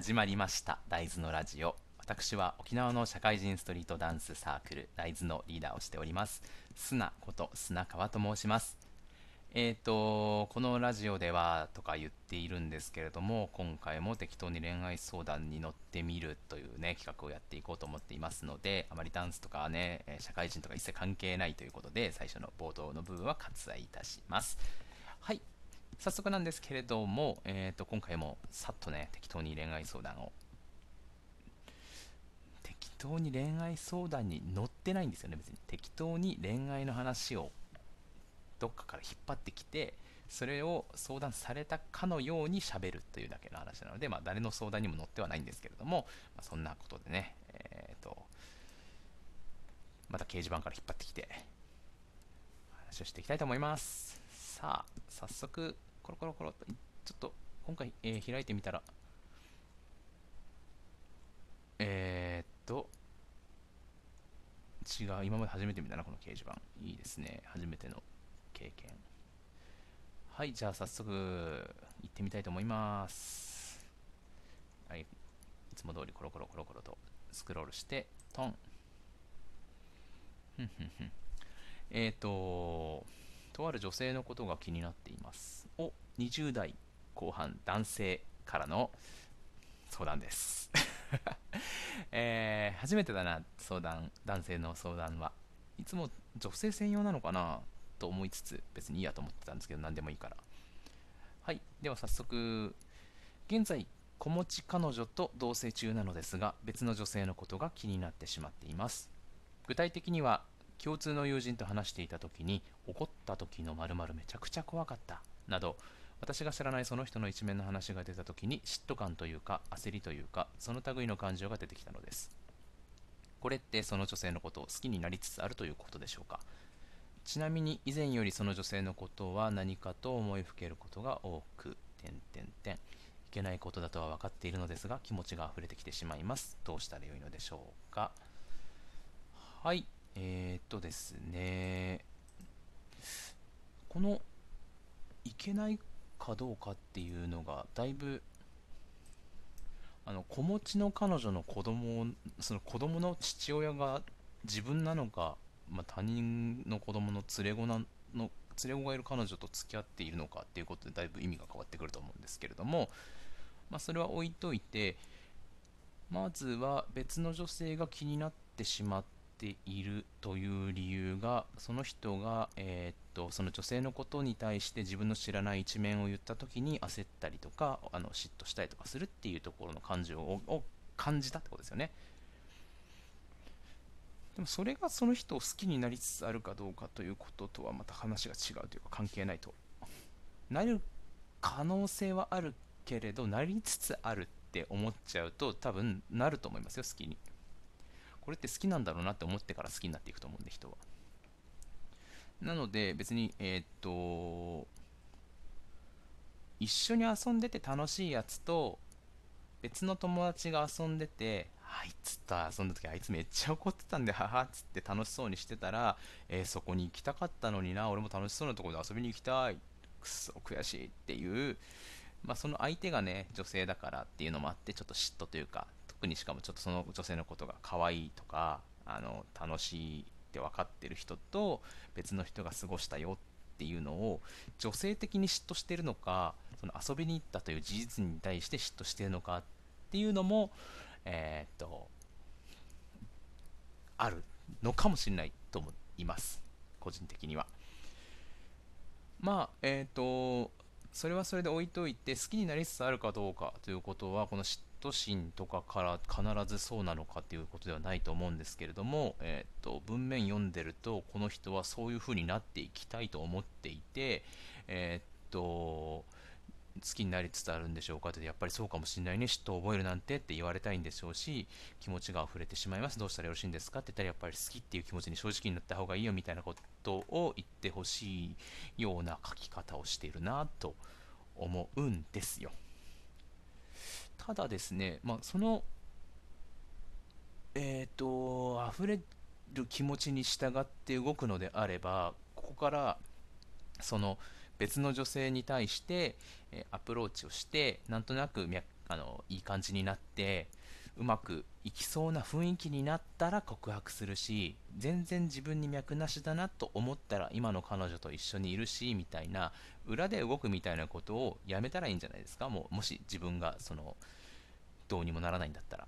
始まりました。大豆のラジオ。私は沖縄の社会人ストリートダンスサークル大豆のリーダーをしております。砂こと砂川と申します。えーとこのラジオではとか言っているんですけれども今回も適当に恋愛相談に乗ってみるというね企画をやっていこうと思っていますのであまりダンスとかね社会人とか一切関係ないということで最初の冒頭の部分は割愛いたします。早速なんですけれども、えー、と今回もさっとね適当に恋愛相談を。適当に恋愛相談に乗ってないんですよね別に。適当に恋愛の話をどっかから引っ張ってきてそれを相談されたかのようにしゃべるというだけの話なので、まあ、誰の相談にも乗ってはないんですけれども、まあ、そんなことでね、えーと、また掲示板から引っ張ってきて話をしていきたいと思います。さあ早速コロコロコロとちょっと今回、えー、開いてみたら。えー、っと違う今まで初めて見たなこの掲示板。いいですね。初めての経験。はいじゃあ早速行ってみたいと思います。はいいつも通りコロコロコロコロとスクロールしてトン。ふんふんふん。えっ、ー、ととある女性のことが気になっています。を20代後半男性からの相談です。えー、初めてだな相談男性の相談は。いつも女性専用なのかな？と思いつつ別にいいやと思ってたんですけど何でもいいから。はいでは早速現在子持ち彼女と同棲中なのですが別の女性のことが気になってしまっています。具体的には共通の友人と話していた時に怒った時の〇〇めちゃくちゃ怖かったなど私が知らないその人の一面の話が出た時に嫉妬感というか焦りというかその類の感情が出てきたのですこれってその女性のことを好きになりつつあるということでしょうか？ちなみに以前よりその女性のことは何かと思いふけることが多く、点点点いけないことだとは分かっているのですが気持ちが溢れてきてしまいます。どうしたらよいのでしょうか？はい、えー、っとですね、このいけないかどうかっていうのがだいぶあの子持ちの彼女の子供その子供の父親が自分なのかまあ、他人の子供の連れ子なの連れ子がいる彼女と付き合っているのかっていうことでだいぶ意味が変わってくると思うんですけれども、まあ、それは置いといてまずは別の女性が気になってしまってているという理由がその人が、えー、っとその女性のことに対して自分の知らない一面を言った時に焦ったりとかあの嫉妬したりとかするっていうところの感情を感じたってことですよね。でもそれがその人を好きになりつつあるかどうかということとはまた話が違うというか関係ないとなる可能性はあるけれどなりつつあるって思っちゃうと多分なると思いますよ好きにこれって好きなんだろうなって思ってから好きになっていくと思うんで人は。なので別にえー、っと一緒に遊んでて楽しいやつと別の友達が遊んでてあいつと遊んだ時あいつめっちゃ怒ってたんで、ははっつって楽しそうにしてたら、えー、そこに行きたかったのにな、俺も楽しそうなところで遊びに行きたい、くそ悔しいっていう、まあ、その相手がね、女性だからっていうのもあって、ちょっと嫉妬というか、特にしかもちょっとその女性のことが可愛いとか、あの楽しいって分かってる人と別の人が過ごしたよっていうのを女性的に嫉妬してるのかその遊びに行ったという事実に対して嫉妬してるのかっていうのもえー、っと、あるのかもしれないと思います。個人的には。まあ、えっ、と、それはそれで置いといて、好きになりつつあるかどうかということは、この嫉妬心とかから必ずそうなのかということではないと思うんですけれども、えーと、文面読んでると、この人はそういうふうになっていきたいと思っていて、えっ、と、好きになりつつあるんでしょうかってやっぱりそうかもしれないね嫉妬を覚えるなんてって言われたいんでしょうし気持ちが溢れてしまいます。どうしたらよろしいんですかって言ったらやっぱり好きっていう気持ちに正直になった方がいいよみたいなことを言ってほしいような書き方をしているなと思うんですよ。ただですね、まあ、そのえっ、ー、と溢れる気持ちに従って動くのであればここからその別の女性に対して、えアプローチをしてなんとなくあのいい感じになってうまくいきそうな雰囲気になったら告白するし全然自分に脈なしだなと思ったら今の彼女と一緒にいるしみたいな裏で動くみたいなことをやめたらいいんじゃないですか？もうもし自分がそのどうにもならないんだったら。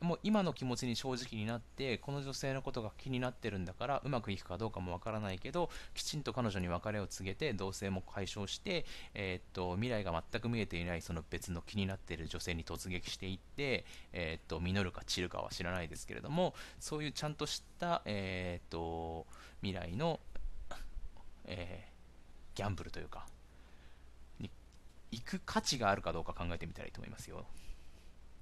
もう今の気持ちに正直になってこの女性のことが気になってるんだからうまくいくかどうかもわからないけどきちんと彼女に別れを告げて同棲も解消して、えー、っと未来が全く見えていないその別の気になってる女性に突撃していって、えー、っと実るか散るかは知らないですけれどもそういうちゃんとした、えー、っと未来の、えギャンブルというか行く価値があるかどうか考えてみたらいいと思いますよ。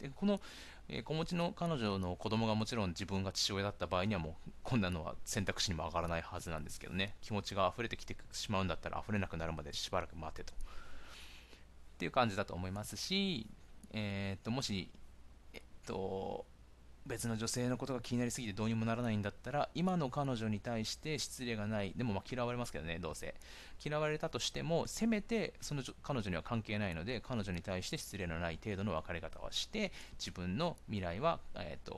でこのえー、子持ちの彼女の子供がもちろん自分が父親だった場合にはもうこんなのは選択肢にも上がらないはずなんですけどね。気持ちが溢れてきてしまうんだったら溢れなくなるまでしばらく待てと。っていう感じだと思いますし、えー、っともし、えっと、別の女性のことが気になりすぎてどうにもならないんだったら今の彼女に対して失礼がない。でもま嫌われますけどねどうせ。嫌われたとしてもせめてその彼女には関係ないので彼女に対して失礼のない程度の別れ方をして自分の未来は、えーと、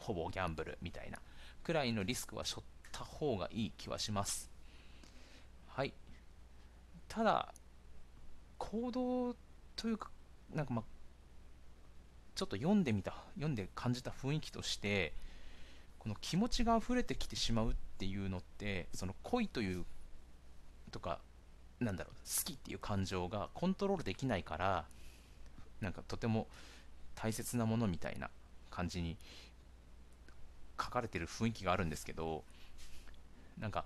ほぼギャンブルみたいなくらいのリスクは背負った方がいい気はします。はい。ただ行動というかなんかまあちょっと読んでみた読んで感じた雰囲気としてこの気持ちが溢れてきてしまうっていうのってその恋というとかなんだろう好きっていう感情がコントロールできないからなんかとても大切なものみたいな感じに書かれてる雰囲気があるんですけどなんか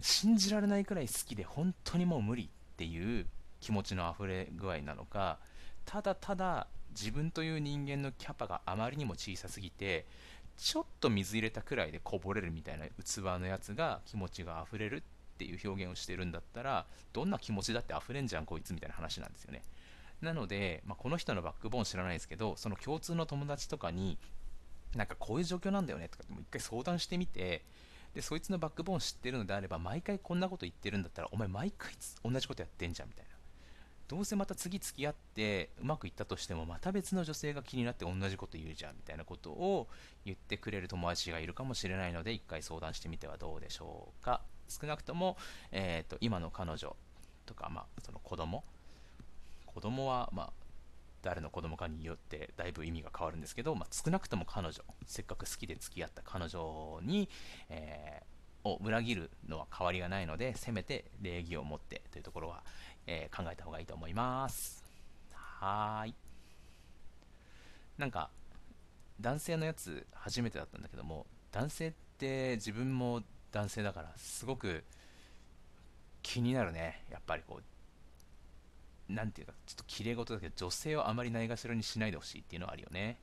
信じられないくらい好きで本当にもう無理っていう気持ちの溢れ具合なのかただただ自分という人間のキャパがあまりにも小さすぎてちょっと水入れたくらいでこぼれるみたいな器のやつが気持ちが溢れるっていう表現をしてるんだったらどんな気持ちだって溢れんじゃんこいつみたいな話なんですよね。なので、まあ、この人のバックボーン知らないですけどその共通の友達とかになんかこういう状況なんだよねとかもう一回相談してみてでそいつのバックボーン知ってるのであれば毎回こんなこと言ってるんだったらお前毎回同じことやってんじゃんみたいな。どうせまた次付き合ってうまくいったとしてもまた別の女性が気になって同じこと言うじゃんみたいなことを言ってくれる友達がいるかもしれないので一回相談してみてはどうでしょうか。少なくとも、えーと、今の彼女とか、まあ、その子供子供は、まあ、誰の子供かによってだいぶ意味が変わるんですけど、まあ、少なくとも彼女せっかく好きで付き合った彼女に、えー、を裏切るのは変わりがないのでせめて礼儀を持ってというところはえー、考えた方がいいと思います。はーい。なんか、男性のやつ初めてだったんだけども、男性って自分も男性だからすごく気になるね。やっぱりこう、なんていうか、ちょっと綺麗事だけど、女性をあまりないがしろにしないでほしいっていうのはあるよね。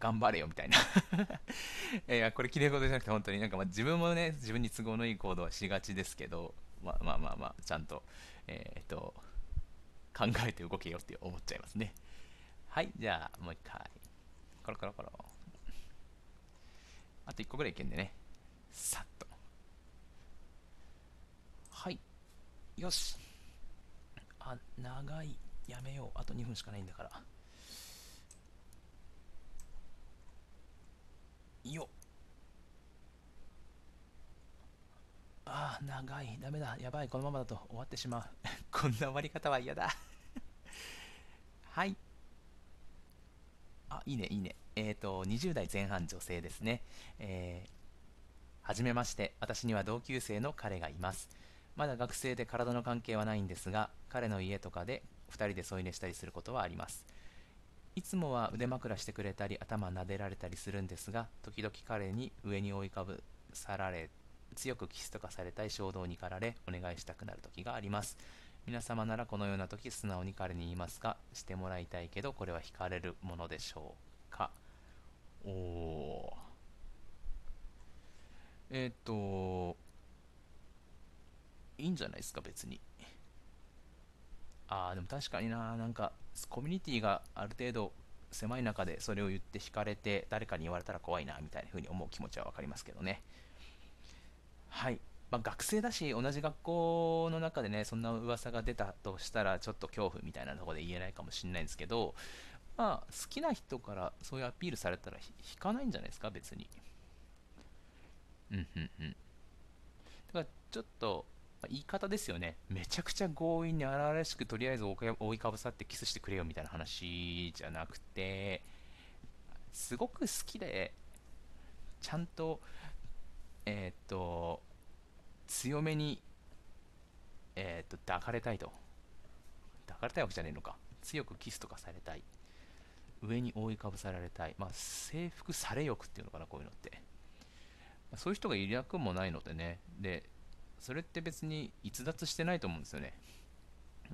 頑張れよみたいな いや、これ綺麗事じゃなくて本当になんかまあ自分もね、自分に都合のいい行動はしがちですけど、まあまあまあまあ、ちゃんと、えっ、と、考えて動けよって思っちゃいますね。はい、じゃあもう一回。コロコロコロ。あと1個ぐらいいけんでね。さっと。はい。よし。あ、長い。やめよう。あと2分しかないんだから。よっ。ああ、長い。ダメだ。やばい。このままだと終わってしまう。こんな終わり方は嫌だ。はい。あ、いいね、いいね。えっ、ー、と、20代前半女性ですね。えー、はじめまして。私には同級生の彼がいます。まだ学生で体の関係はないんですが、彼の家とかで2人で添い寝したりすることはあります。いつもは腕枕してくれたり頭撫でられたりするんですが時々彼に上に追いかぶさられ強くキスとかされたい衝動に駆られお願いしたくなる時があります。皆様ならこのような時素直に彼に言いますか？してもらいたいけどこれは惹かれるものでしょうか？おおえっ、といいんじゃないですか別に。ああでも確かにななんかコミュニティがある程度狭い中でそれを言って惹かれて誰かに言われたら怖いなみたいな風に思う気持ちは分かりますけどね。はい。まあ、学生だし同じ学校の中でねそんな噂が出たとしたらちょっと恐怖みたいなところで言えないかもしれないんですけどまあ好きな人からそういうアピールされたら引かないんじゃないですか別に。うんうんうん。だからちょっと言い方ですよね。めちゃくちゃ強引に荒々しくとりあえず覆いかぶさってキスしてくれよみたいな話じゃなくてすごく好きでちゃんとえー、っと強めにえー、っと抱かれたいと。抱かれたいわけじゃねえのか。強くキスとかされたい。上に覆いかぶさられたい。まあ征服され欲っていうのかなこういうのって。そういう人がいなくもないのでね。でそれって別に逸脱してないと思うんですよね。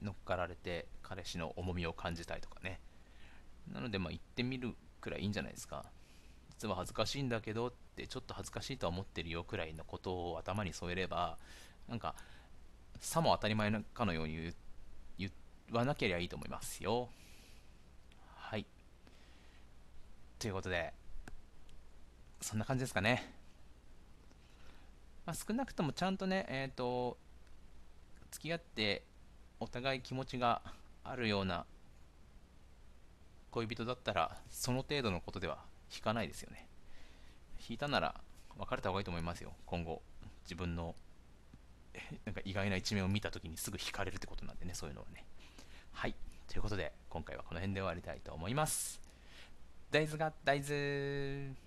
乗っかられて彼氏の重みを感じたいとかね。なのでまあ行ってみるくらいいいんじゃないですか。実は恥ずかしいんだけどってちょっと恥ずかしいとは思ってるよくらいのことを頭に添えればなんかさも当たり前かのように言わなければいいと思いますよ。はい。ということでそんな感じですかね。まあ、少なくともちゃんとね、えっ、ー、と、付き合ってお互い気持ちがあるような恋人だったら、その程度のことでは引かないですよね。引いたなら別れた方がいいと思いますよ、今後。自分のなんか意外な一面を見たときにすぐ引かれるってことなんでね、そういうのはね。はい。ということで、今回はこの辺で終わりたいと思います。大豆が大豆